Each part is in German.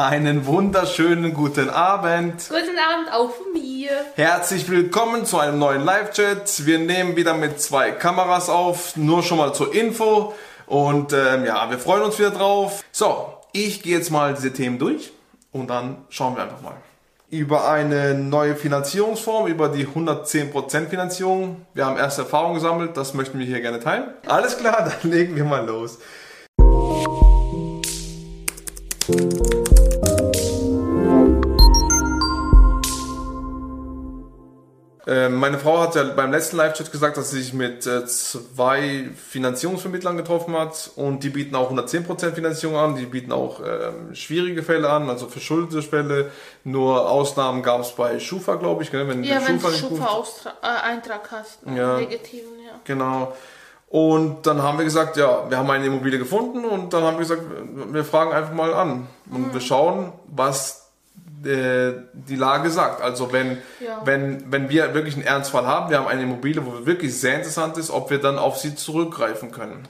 Einen wunderschönen guten Abend. Guten Abend auch von mir. Herzlich willkommen zu einem neuen Live-Chat. Wir nehmen wieder mit zwei Kameras auf, nur schon mal zur Info. Und ähm, ja, wir freuen uns wieder drauf. So, ich gehe jetzt mal diese Themen durch und dann schauen wir einfach mal. Über eine neue Finanzierungsform, über die 110% Finanzierung. Wir haben erste Erfahrungen gesammelt, das möchten wir hier gerne teilen. Alles klar, dann legen wir mal los. Meine Frau hat ja beim letzten Live-Chat gesagt, dass sie sich mit äh, zwei Finanzierungsvermittlern getroffen hat und die bieten auch 110% Finanzierung an, die bieten auch ähm, schwierige Fälle an, also verschuldete Fälle. Nur Ausnahmen gab es bei Schufa, glaube ich. Gell? Wenn ja, du wenn du Schufa-Eintrag äh, hast, ja, negativen, ja. Genau. Und dann haben wir gesagt, ja, wir haben eine Immobilie gefunden und dann haben wir gesagt, wir fragen einfach mal an und mhm. wir schauen, was die Lage sagt. Also wenn, ja. wenn, wenn wir wirklich einen Ernstfall haben, wir haben eine Immobilie, wo wirklich sehr interessant ist, ob wir dann auf sie zurückgreifen können.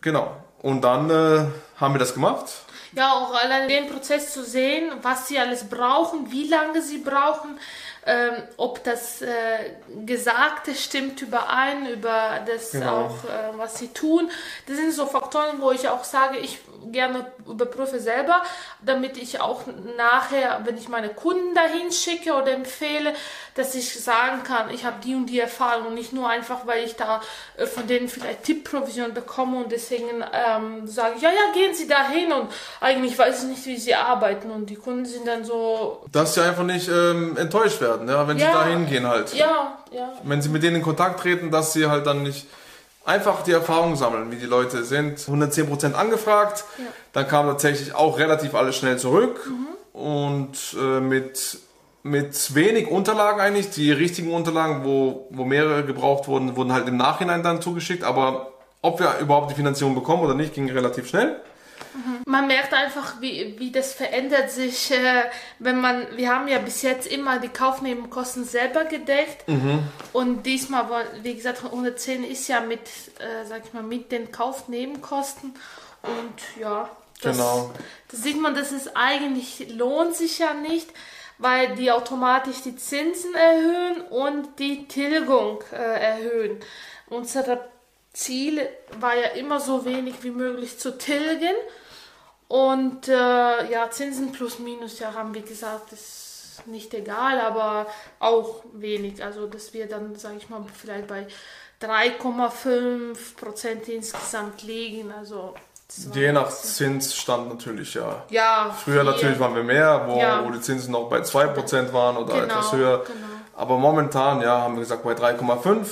Genau. Und dann äh, haben wir das gemacht. Ja, auch allein den Prozess zu sehen, was sie alles brauchen, wie lange sie brauchen, ähm, ob das äh, Gesagte stimmt überein, über das genau. auch, äh, was sie tun. Das sind so Faktoren, wo ich auch sage, ich gerne überprüfe selber, damit ich auch nachher, wenn ich meine Kunden dahin schicke oder empfehle, dass ich sagen kann, ich habe die und die Erfahrung und nicht nur einfach, weil ich da äh, von denen vielleicht Tippprovision bekomme und deswegen ähm, sage ich, ja, ja, gehen Sie dahin und eigentlich weiß ich nicht, wie Sie arbeiten und die Kunden sind dann so... Dass sie einfach nicht ähm, enttäuscht werden, ja, wenn ja, sie dahin gehen halt. Ja, ja. Wenn sie mit denen in Kontakt treten, dass sie halt dann nicht einfach die Erfahrung sammeln, wie die Leute sind. 110% angefragt, ja. dann kam tatsächlich auch relativ alles schnell zurück mhm. und äh, mit, mit wenig Unterlagen eigentlich. Die richtigen Unterlagen, wo, wo mehrere gebraucht wurden, wurden halt im Nachhinein dann zugeschickt, aber ob wir überhaupt die Finanzierung bekommen oder nicht, ging relativ schnell. Man merkt einfach, wie, wie das verändert sich, äh, wenn man, wir haben ja bis jetzt immer die Kaufnebenkosten selber gedeckt mhm. und diesmal, wie gesagt, 110 ist ja mit, äh, sag ich mal, mit den Kaufnebenkosten und ja, das, genau. das sieht man, dass es eigentlich lohnt sich ja nicht, weil die automatisch die Zinsen erhöhen und die Tilgung äh, erhöhen. Unser Ziel war ja immer so wenig wie möglich zu tilgen und äh, ja, Zinsen plus minus, ja, haben wir gesagt, ist nicht egal, aber auch wenig. Also, dass wir dann, sage ich mal, vielleicht bei 3,5 Prozent insgesamt liegen. Also, Je nach Zinsstand natürlich, ja. Ja. Früher viel. natürlich waren wir mehr, wo, ja. wo die Zinsen noch bei 2% waren oder genau, etwas höher. Genau. Aber momentan, ja, haben wir gesagt bei 3,5.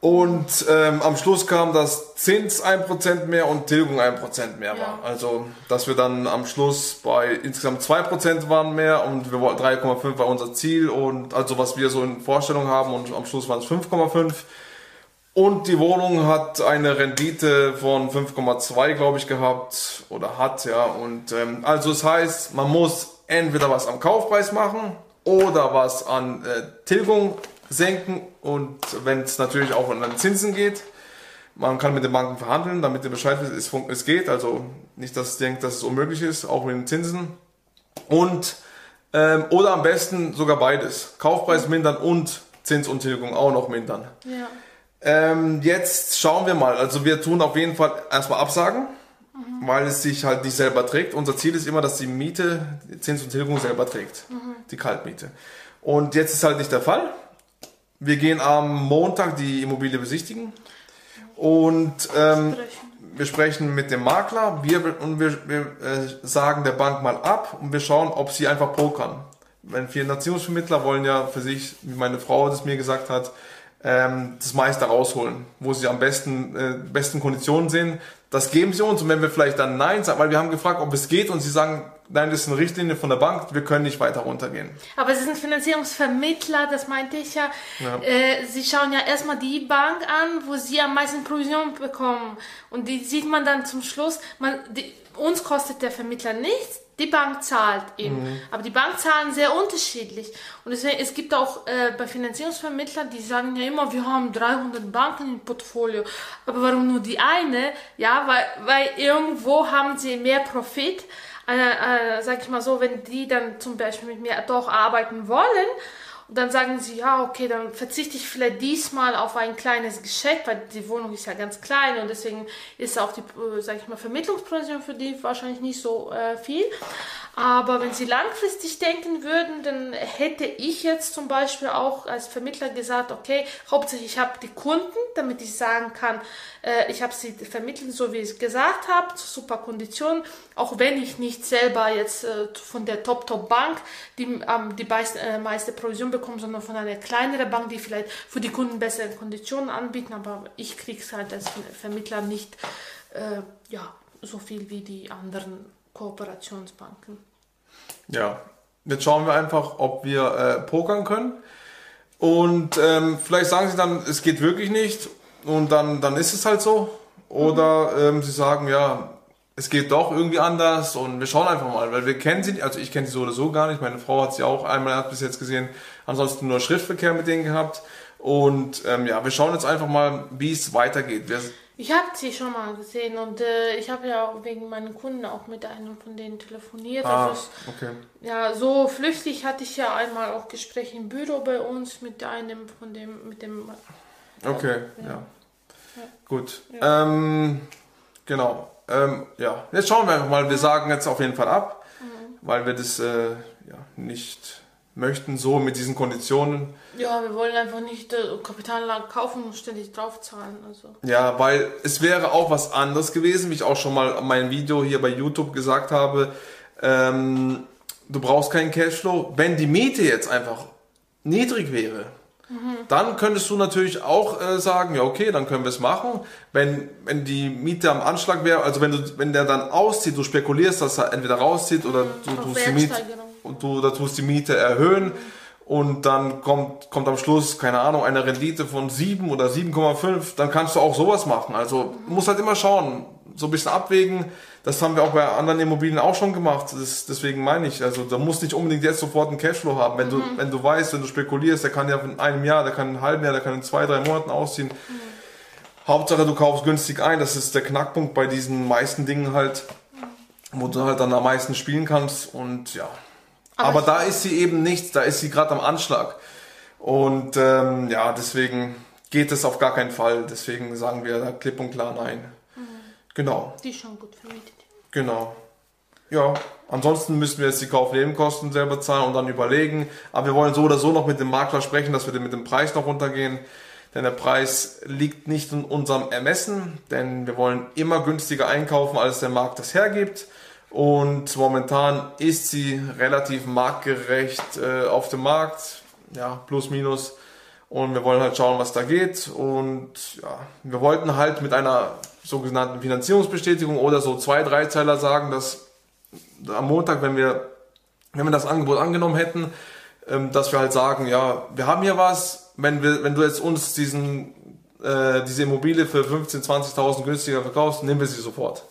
Und ähm, am Schluss kam, dass Zins 1% mehr und Tilgung 1% mehr ja. war. Also, dass wir dann am Schluss bei insgesamt 2% waren mehr und wir wollten 3,5 war unser Ziel und also was wir so in Vorstellung haben und am Schluss waren es 5,5. Und die Wohnung hat eine Rendite von 5,2, glaube ich, gehabt oder hat, ja. Und ähm, also es das heißt, man muss entweder was am Kaufpreis machen oder was an äh, Tilgung senken und wenn es natürlich auch an Zinsen geht, man kann mit den Banken verhandeln, damit ihr Bescheid wisst, es, geht. Also nicht, dass ihr denkt, dass es unmöglich ist, auch mit den Zinsen. Und ähm, oder am besten sogar beides. Kaufpreis mindern und Zinsuntilgung auch noch mindern. Ja. Ähm, jetzt schauen wir mal. Also wir tun auf jeden Fall erstmal Absagen, mhm. weil es sich halt nicht selber trägt. Unser Ziel ist immer, dass die Miete die Zins und Tilgung selber trägt. Mhm. Die Kaltmiete. Und jetzt ist halt nicht der Fall. Wir gehen am Montag die Immobilie besichtigen und ähm, wir sprechen mit dem Makler wir, und wir, wir äh, sagen der Bank mal ab und wir schauen, ob sie einfach pokern. Wenn Finanzierungsvermittler wollen ja für sich, wie meine Frau das mir gesagt hat, ähm, das meiste rausholen, wo sie am besten, äh, besten Konditionen sehen. Das geben sie uns und wenn wir vielleicht dann Nein sagen, weil wir haben gefragt, ob es geht und sie sagen, nein, das ist eine Richtlinie von der Bank, wir können nicht weiter runtergehen. Aber es sind Finanzierungsvermittler, das meinte ich ja. ja. Äh, sie schauen ja erstmal die Bank an, wo sie am meisten Provision bekommen. Und die sieht man dann zum Schluss, man, die, uns kostet der Vermittler nichts, die Bank zahlt eben. Mhm. Aber die Bank zahlen sehr unterschiedlich. Und deswegen, es gibt auch äh, bei Finanzierungsvermittlern, die sagen ja immer, wir haben 300 Banken im Portfolio. Aber warum nur die eine? Ja, weil, weil irgendwo haben sie mehr Profit äh, sag ich mal so, wenn die dann zum Beispiel mit mir doch arbeiten wollen, und dann sagen sie, ja, okay, dann verzichte ich vielleicht diesmal auf ein kleines Geschenk, weil die Wohnung ist ja ganz klein und deswegen ist auch die, äh, sag ich mal, Vermittlungsprovision für die wahrscheinlich nicht so äh, viel. Aber wenn sie langfristig denken würden, dann hätte ich jetzt zum Beispiel auch als Vermittler gesagt, okay, hauptsächlich ich habe die Kunden, damit ich sagen kann, äh, ich habe sie vermittelt, so wie ich es gesagt habe, zu super Konditionen, auch wenn ich nicht selber jetzt äh, von der Top-Top-Bank die, ähm, die meiste, äh, meiste Provision bekomme, sondern von einer kleineren Bank, die vielleicht für die Kunden bessere Konditionen anbieten, aber ich kriege es halt als Vermittler nicht äh, ja, so viel wie die anderen Kooperationsbanken. Ja, jetzt schauen wir einfach, ob wir äh, pokern können. Und ähm, vielleicht sagen sie dann, es geht wirklich nicht und dann, dann ist es halt so. Oder mhm. ähm, sie sagen, ja, es geht doch irgendwie anders und wir schauen einfach mal, weil wir kennen sie, also ich kenne sie so oder so gar nicht. Meine Frau hat sie auch einmal bis jetzt gesehen, ansonsten nur Schriftverkehr mit denen gehabt. Und ähm, ja, wir schauen jetzt einfach mal, wie es weitergeht. Wir, ich habe sie schon mal gesehen und äh, ich habe ja wegen meinen Kunden auch mit einem von denen telefoniert. Ah, also es, okay. Ja, so flüchtig hatte ich ja einmal auch Gespräche im Büro bei uns mit einem von dem, mit dem. Okay, ja. ja. ja. Gut. Ja. Ähm, genau. Ähm, ja, jetzt schauen wir einfach mal. Wir sagen jetzt auf jeden Fall ab, mhm. weil wir das äh, ja, nicht möchten, so mit diesen Konditionen. Ja, wir wollen einfach nicht äh, Kapitalanlage kaufen und ständig draufzahlen. Also. Ja, weil es wäre auch was anderes gewesen, wie ich auch schon mal in meinem Video hier bei YouTube gesagt habe. Ähm, du brauchst keinen Cashflow. Wenn die Miete jetzt einfach niedrig wäre, mhm. dann könntest du natürlich auch äh, sagen, ja okay, dann können wir es machen. Wenn, wenn die Miete am Anschlag wäre, also wenn du, wenn der dann auszieht, du spekulierst, dass er entweder rauszieht oder mhm, du tust die Miete du da tust die Miete erhöhen und dann kommt, kommt am Schluss, keine Ahnung, eine Rendite von 7 oder 7,5, dann kannst du auch sowas machen. Also muss halt immer schauen, so ein bisschen abwägen. Das haben wir auch bei anderen Immobilien auch schon gemacht. Das, deswegen meine ich, also da musst nicht unbedingt jetzt sofort einen Cashflow haben. Wenn mhm. du, wenn du weißt, wenn du spekulierst, der kann ja in einem Jahr, der kann in einem halben Jahr, der kann in zwei, drei Monaten ausziehen. Mhm. Hauptsache du kaufst günstig ein. Das ist der Knackpunkt bei diesen meisten Dingen halt, wo du halt dann am meisten spielen kannst und ja. Aber, Aber da ist sie eben nichts, da ist sie gerade am Anschlag. Und ähm, ja, deswegen geht es auf gar keinen Fall. Deswegen sagen wir da klipp und klar nein. Genau. Die ist schon gut vermietet. Genau. Ja, ansonsten müssen wir jetzt die Kaufnebenkosten selber zahlen und dann überlegen. Aber wir wollen so oder so noch mit dem Makler sprechen, dass wir mit dem Preis noch runtergehen. Denn der Preis liegt nicht in unserem Ermessen, denn wir wollen immer günstiger einkaufen, als der Markt das hergibt. Und momentan ist sie relativ marktgerecht äh, auf dem Markt, ja, plus minus. Und wir wollen halt schauen, was da geht. Und ja, wir wollten halt mit einer sogenannten Finanzierungsbestätigung oder so zwei, drei Zeiler sagen, dass am Montag, wenn wir, wenn wir das Angebot angenommen hätten, ähm, dass wir halt sagen, ja, wir haben hier was, wenn wir, wenn du jetzt uns diesen, äh, diese Immobilie für 15.000, 20.000 günstiger verkaufst, nehmen wir sie sofort.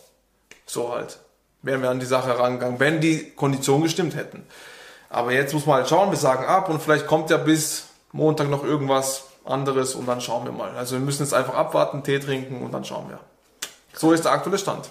So halt wären wir an die Sache herangegangen, wenn die Konditionen gestimmt hätten. Aber jetzt muss man halt schauen, wir sagen ab und vielleicht kommt ja bis Montag noch irgendwas anderes und dann schauen wir mal. Also wir müssen jetzt einfach abwarten, Tee trinken und dann schauen wir. So ist der aktuelle Stand.